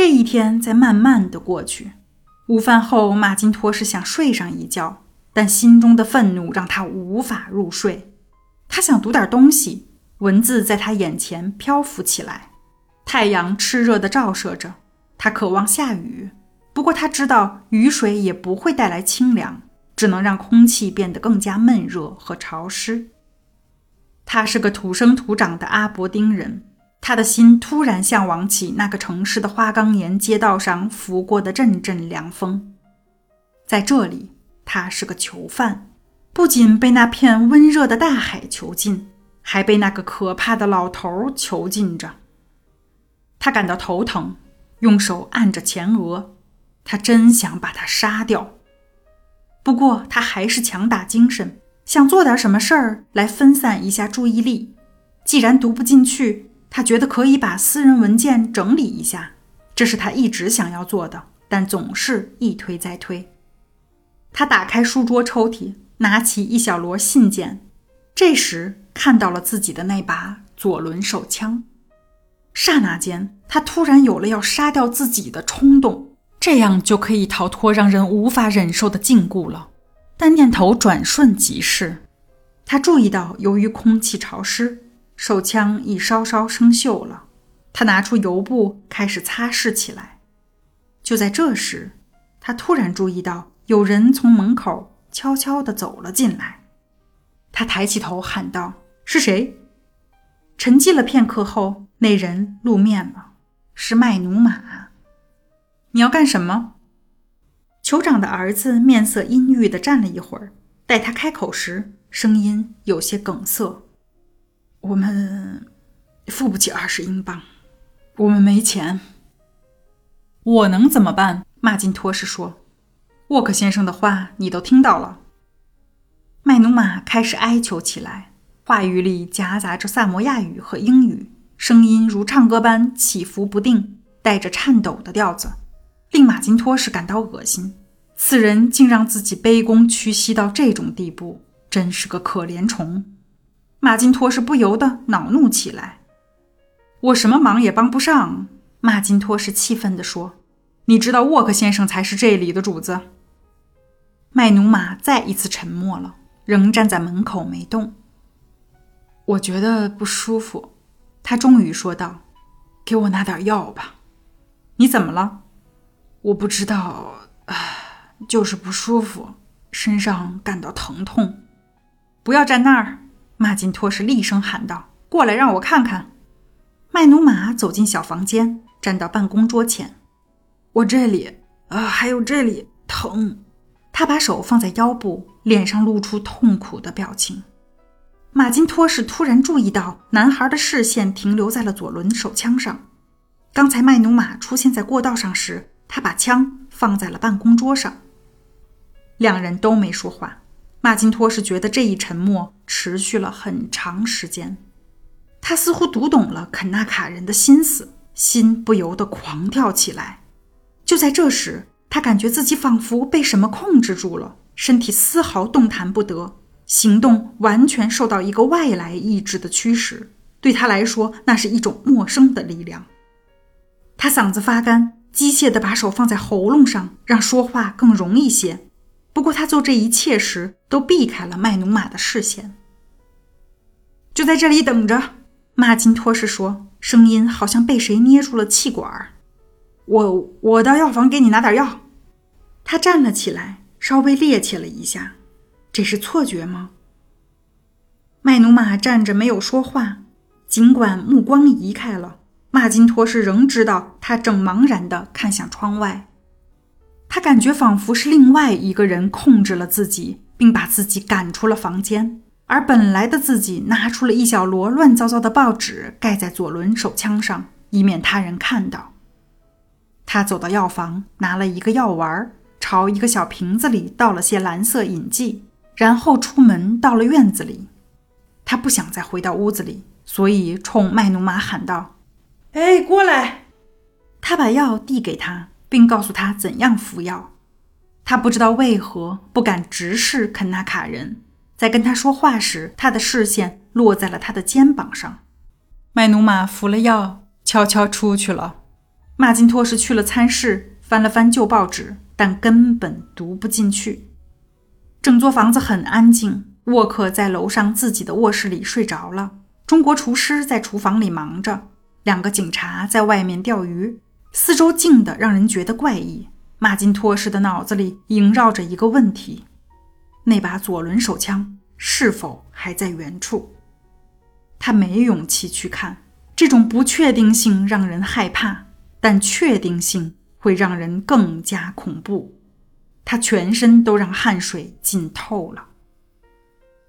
这一天在慢慢的过去。午饭后，马金托是想睡上一觉，但心中的愤怒让他无法入睡。他想读点东西，文字在他眼前漂浮起来。太阳炽热地照射着，他渴望下雨，不过他知道雨水也不会带来清凉，只能让空气变得更加闷热和潮湿。他是个土生土长的阿伯丁人。他的心突然向往起那个城市的花岗岩街道上拂过的阵阵凉风，在这里，他是个囚犯，不仅被那片温热的大海囚禁，还被那个可怕的老头囚禁着。他感到头疼，用手按着前额，他真想把他杀掉。不过，他还是强打精神，想做点什么事儿来分散一下注意力。既然读不进去，他觉得可以把私人文件整理一下，这是他一直想要做的，但总是一推再推。他打开书桌抽屉，拿起一小摞信件，这时看到了自己的那把左轮手枪。刹那间，他突然有了要杀掉自己的冲动，这样就可以逃脱让人无法忍受的禁锢了。但念头转瞬即逝，他注意到，由于空气潮湿。手枪已稍稍生锈了，他拿出油布开始擦拭起来。就在这时，他突然注意到有人从门口悄悄地走了进来。他抬起头喊道：“是谁？”沉寂了片刻后，那人露面了，是麦努马。你要干什么？酋长的儿子面色阴郁地站了一会儿，待他开口时，声音有些梗塞。我们付不起二十英镑，我们没钱。我能怎么办？马金托斯说：“沃克先生的话你都听到了。”麦努马开始哀求起来，话语里夹杂着萨摩亚语和英语，声音如唱歌般起伏不定，带着颤抖的调子，令马金托斯感到恶心。此人竟让自己卑躬屈膝到这种地步，真是个可怜虫。马金托是不由得恼怒起来，我什么忙也帮不上。马金托是气愤地说：“你知道沃克先生才是这里的主子。”麦努马再一次沉默了，仍站在门口没动。我觉得不舒服，他终于说道：“给我拿点药吧。”你怎么了？我不知道，唉，就是不舒服，身上感到疼痛。不要站那儿。马金托是厉声喊道：“过来，让我看看。”麦努马走进小房间，站到办公桌前。“我这里，啊，还有这里疼。”他把手放在腰部，脸上露出痛苦的表情。马金托是突然注意到，男孩的视线停留在了左轮手枪上。刚才麦努马出现在过道上时，他把枪放在了办公桌上。两人都没说话。马金托是觉得这一沉默持续了很长时间，他似乎读懂了肯纳卡人的心思，心不由得狂跳起来。就在这时，他感觉自己仿佛被什么控制住了，身体丝毫动弹不得，行动完全受到一个外来意志的驱使。对他来说，那是一种陌生的力量。他嗓子发干，机械地把手放在喉咙上，让说话更容易些。不过，他做这一切时都避开了麦努马的视线。就在这里等着，马金托斯说，声音好像被谁捏住了气管。我我到药房给你拿点药。他站了起来，稍微趔趄了一下。这是错觉吗？麦努马站着没有说话，尽管目光移开了，马金托斯仍知道他正茫然地看向窗外。他感觉仿佛是另外一个人控制了自己，并把自己赶出了房间，而本来的自己拿出了一小摞乱糟糟的报纸，盖在左轮手枪上，以免他人看到。他走到药房，拿了一个药丸，朝一个小瓶子里倒了些蓝色饮剂，然后出门到了院子里。他不想再回到屋子里，所以冲麦努马喊道：“哎，过来！”他把药递给他。并告诉他怎样服药。他不知道为何不敢直视肯纳卡人，在跟他说话时，他的视线落在了他的肩膀上。麦努马服了药，悄悄出去了。马金托什去了餐室，翻了翻旧报纸，但根本读不进去。整座房子很安静，沃克在楼上自己的卧室里睡着了。中国厨师在厨房里忙着，两个警察在外面钓鱼。四周静得让人觉得怪异。马金托什的脑子里萦绕着一个问题：那把左轮手枪是否还在原处？他没勇气去看。这种不确定性让人害怕，但确定性会让人更加恐怖。他全身都让汗水浸透了。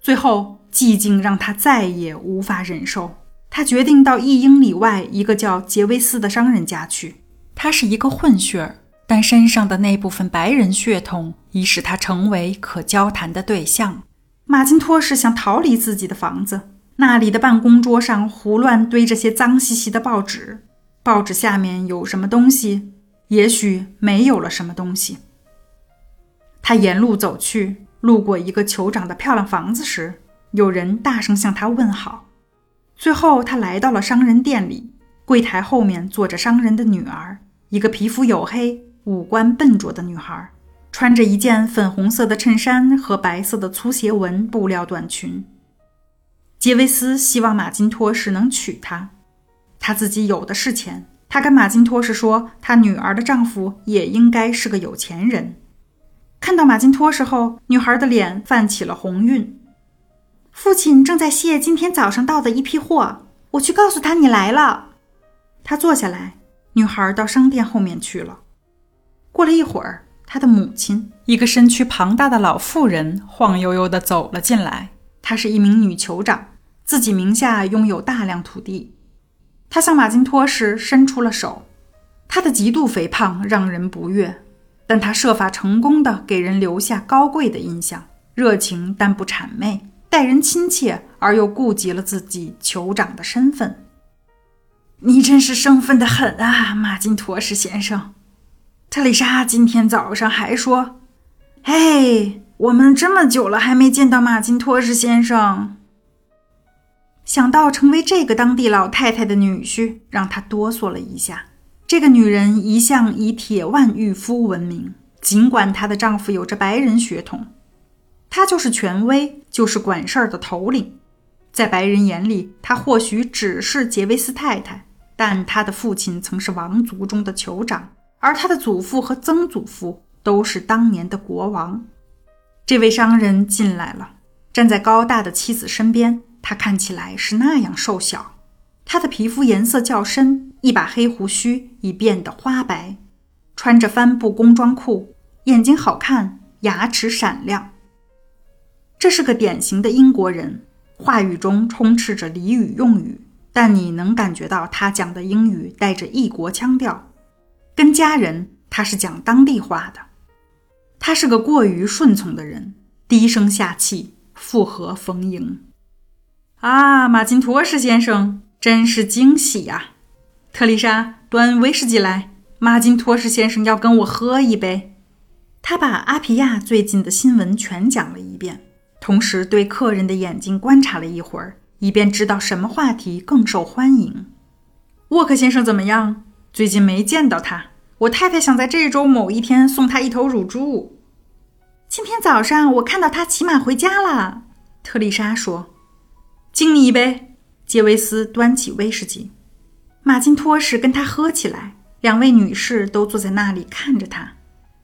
最后，寂静让他再也无法忍受。他决定到一英里外一个叫杰维斯的商人家去。他是一个混血儿，但身上的那部分白人血统已使他成为可交谈的对象。马金托是想逃离自己的房子，那里的办公桌上胡乱堆着些脏兮兮的报纸。报纸下面有什么东西？也许没有了什么东西。他沿路走去，路过一个酋长的漂亮房子时，有人大声向他问好。最后，他来到了商人店里，柜台后面坐着商人的女儿，一个皮肤黝黑、五官笨拙的女孩，穿着一件粉红色的衬衫和白色的粗斜纹布料短裙。杰维斯希望马金托什能娶她，他自己有的是钱。他跟马金托什说，他女儿的丈夫也应该是个有钱人。看到马金托什后，女孩的脸泛起了红晕。父亲正在卸今天早上到的一批货，我去告诉他你来了。他坐下来，女孩到商店后面去了。过了一会儿，她的母亲，一个身躯庞大的老妇人，晃悠悠地走了进来。她是一名女酋长，自己名下拥有大量土地。她向马金托什伸出了手。她的极度肥胖让人不悦。但她设法成功的给人留下高贵的印象，热情但不谄媚，待人亲切而又顾及了自己酋长的身份。你真是生分的很啊，马金托什先生。特丽莎今天早上还说：“嘿，我们这么久了还没见到马金托什先生。”想到成为这个当地老太太的女婿，让他哆嗦了一下。这个女人一向以铁腕御夫闻名，尽管她的丈夫有着白人血统，她就是权威，就是管事儿的头领。在白人眼里，她或许只是杰维斯太太，但他的父亲曾是王族中的酋长，而他的祖父和曾祖父都是当年的国王。这位商人进来了，站在高大的妻子身边，他看起来是那样瘦小。他的皮肤颜色较深，一把黑胡须已变得花白，穿着帆布工装裤，眼睛好看，牙齿闪亮。这是个典型的英国人，话语中充斥着俚语用语，但你能感觉到他讲的英语带着异国腔调。跟家人，他是讲当地话的。他是个过于顺从的人，低声下气，附和逢迎。啊，马金托什先生。真是惊喜呀！特丽莎，端威士忌来。马金托什先生要跟我喝一杯。他把阿皮亚最近的新闻全讲了一遍，同时对客人的眼睛观察了一会儿，以便知道什么话题更受欢迎。沃克先生怎么样？最近没见到他。我太太想在这周某一天送他一头乳猪。今天早上我看到他骑马回家了。特丽莎说：“敬你一杯。”杰维斯端起威士忌，马金托什跟他喝起来。两位女士都坐在那里看着他。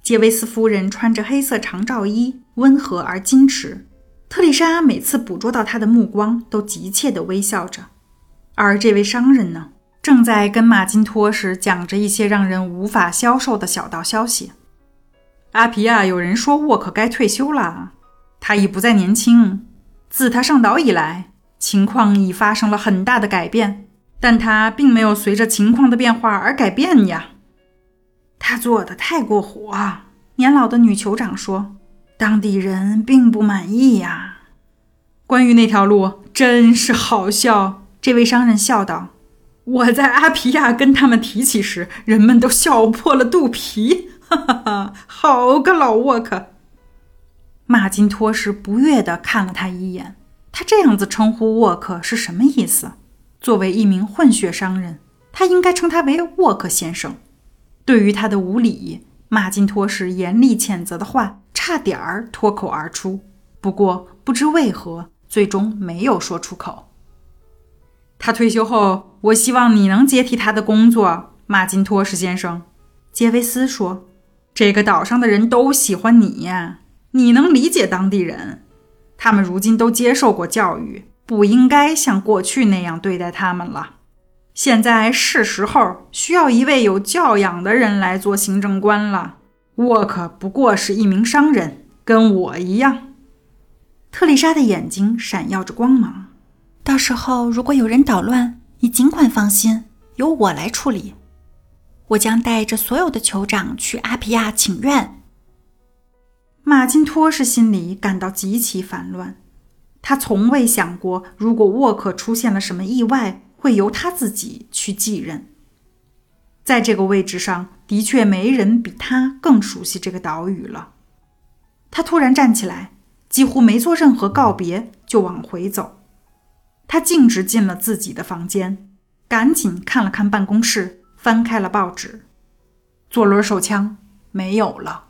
杰维斯夫人穿着黑色长罩衣，温和而矜持。特丽莎每次捕捉到他的目光，都急切地微笑着。而这位商人呢，正在跟马金托什讲着一些让人无法消受的小道消息。阿皮亚，有人说沃克该退休了，他已不再年轻。自他上岛以来。情况已发生了很大的改变，但他并没有随着情况的变化而改变呀。他做的太过火，年老的女酋长说：“当地人并不满意呀。”关于那条路，真是好笑。这位商人笑道：“我在阿皮亚跟他们提起时，人们都笑破了肚皮。”哈哈哈，好个老沃克！马金托什不悦地看了他一眼。他这样子称呼沃克是什么意思？作为一名混血商人，他应该称他为沃克先生。对于他的无礼，马金托什严厉谴责的话差点儿脱口而出，不过不知为何，最终没有说出口。他退休后，我希望你能接替他的工作，马金托什先生。”杰维斯说，“这个岛上的人都喜欢你，你能理解当地人。他们如今都接受过教育，不应该像过去那样对待他们了。现在是时候需要一位有教养的人来做行政官了。沃克不过是一名商人，跟我一样。”特丽莎的眼睛闪耀着光芒。到时候如果有人捣乱，你尽管放心，由我来处理。我将带着所有的酋长去阿皮亚请愿。马金托是心里感到极其烦乱，他从未想过，如果沃克出现了什么意外，会由他自己去继任。在这个位置上，的确没人比他更熟悉这个岛屿了。他突然站起来，几乎没做任何告别，就往回走。他径直进了自己的房间，赶紧看了看办公室，翻开了报纸。左轮手枪没有了。